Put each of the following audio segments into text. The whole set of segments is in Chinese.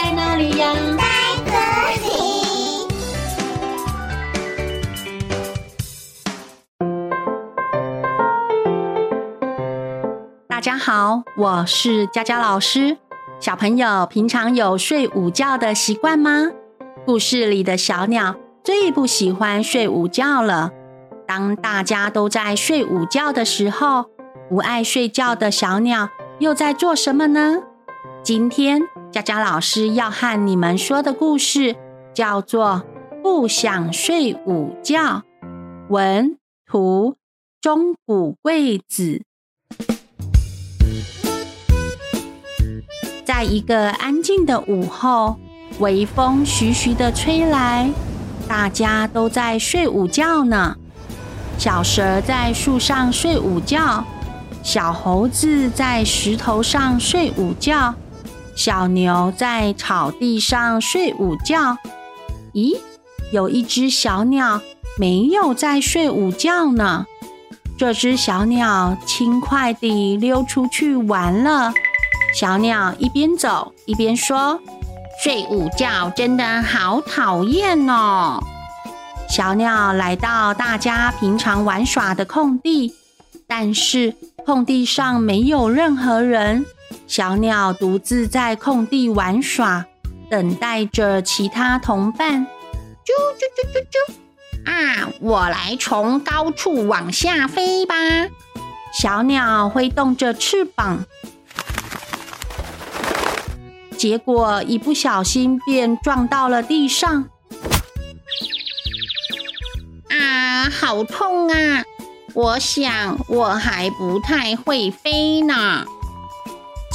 在哪里呀？在这里。大家好，我是佳佳老师。小朋友平常有睡午觉的习惯吗？故事里的小鸟最不喜欢睡午觉了。当大家都在睡午觉的时候，不爱睡觉的小鸟又在做什么呢？今天佳佳老师要和你们说的故事叫做《不想睡午觉》，文图中谷贵子。在一个安静的午后，微风徐徐的吹来，大家都在睡午觉呢。小蛇在树上睡午觉，小猴子在石头上睡午觉，小牛在草地上睡午觉。咦，有一只小鸟没有在睡午觉呢。这只小鸟轻快地溜出去玩了。小鸟一边走一边说：“睡午觉真的好讨厌哦。”小鸟来到大家平常玩耍的空地，但是空地上没有任何人。小鸟独自在空地玩耍，等待着其他同伴。啾啾啾啾啾！啊，我来从高处往下飞吧。小鸟挥动着翅膀。结果一不小心便撞到了地上，啊，好痛啊！我想我还不太会飞呢。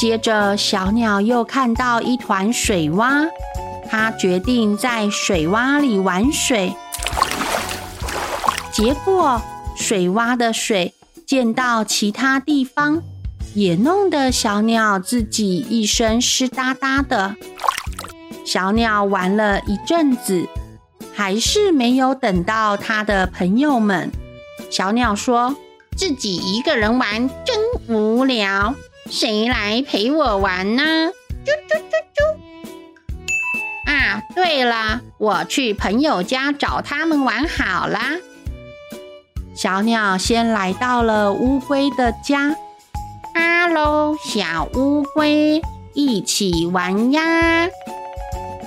接着，小鸟又看到一团水洼，它决定在水洼里玩水。结果，水洼的水溅到其他地方。也弄得小鸟自己一身湿哒哒的。小鸟玩了一阵子，还是没有等到它的朋友们。小鸟说：“自己一个人玩无聊，谁来陪我玩呢？”啾啾啾啾。啊，对了，我去朋友家找他们玩好啦。小鸟先来到了乌龟的家。哈喽，小乌龟，一起玩呀！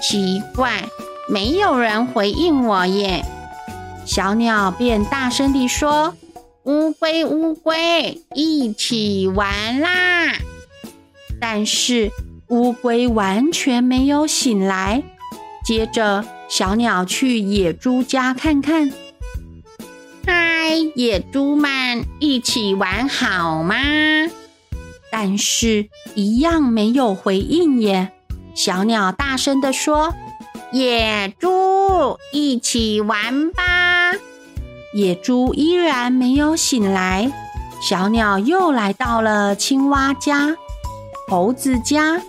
奇怪，没有人回应我耶。小鸟便大声地说：“乌龟，乌龟，一起玩啦！”但是乌龟完全没有醒来。接着，小鸟去野猪家看看。嗨，野猪们，一起玩好吗？但是，一样没有回应耶。小鸟大声地说：“野猪，一起玩吧！”野猪依然没有醒来。小鸟又来到了青蛙家、猴子家，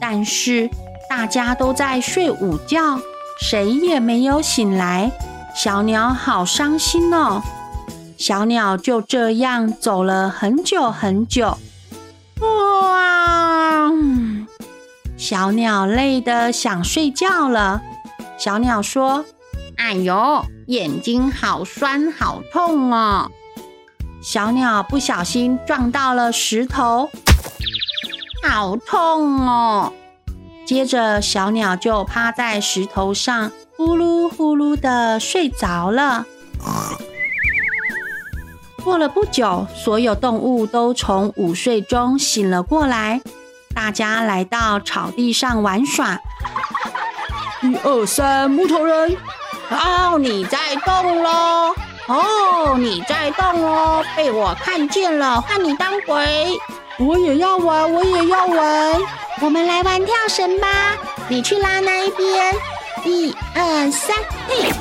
但是大家都在睡午觉，谁也没有醒来。小鸟好伤心哦。小鸟就这样走了很久很久。哇！小鸟累得想睡觉了。小鸟说：“哎呦，眼睛好酸，好痛哦！”小鸟不小心撞到了石头，好痛哦！接着，小鸟就趴在石头上，呼噜呼噜的睡着了。过了不久，所有动物都从午睡中醒了过来。大家来到草地上玩耍。一二三，木头人！哦，你在动喽！哦，你在动哦！被我看见了，换你当鬼！我也要玩，我也要玩！我们来玩跳绳吧！你去拉那一边。一二三，嘿！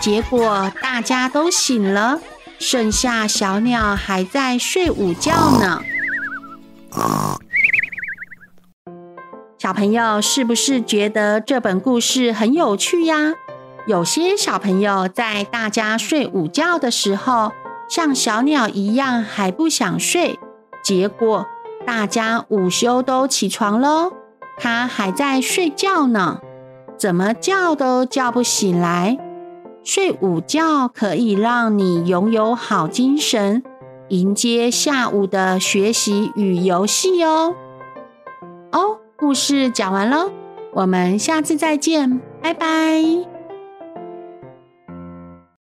结果大家都醒了，剩下小鸟还在睡午觉呢。小朋友是不是觉得这本故事很有趣呀？有些小朋友在大家睡午觉的时候像小鸟一样还不想睡结果大家午休都起床喽他还在睡觉呢。怎么叫都叫不醒来。睡午觉可以让你拥有好精神迎接下午的学习与游戏哦。哦故事讲完喽我们下次再见拜拜。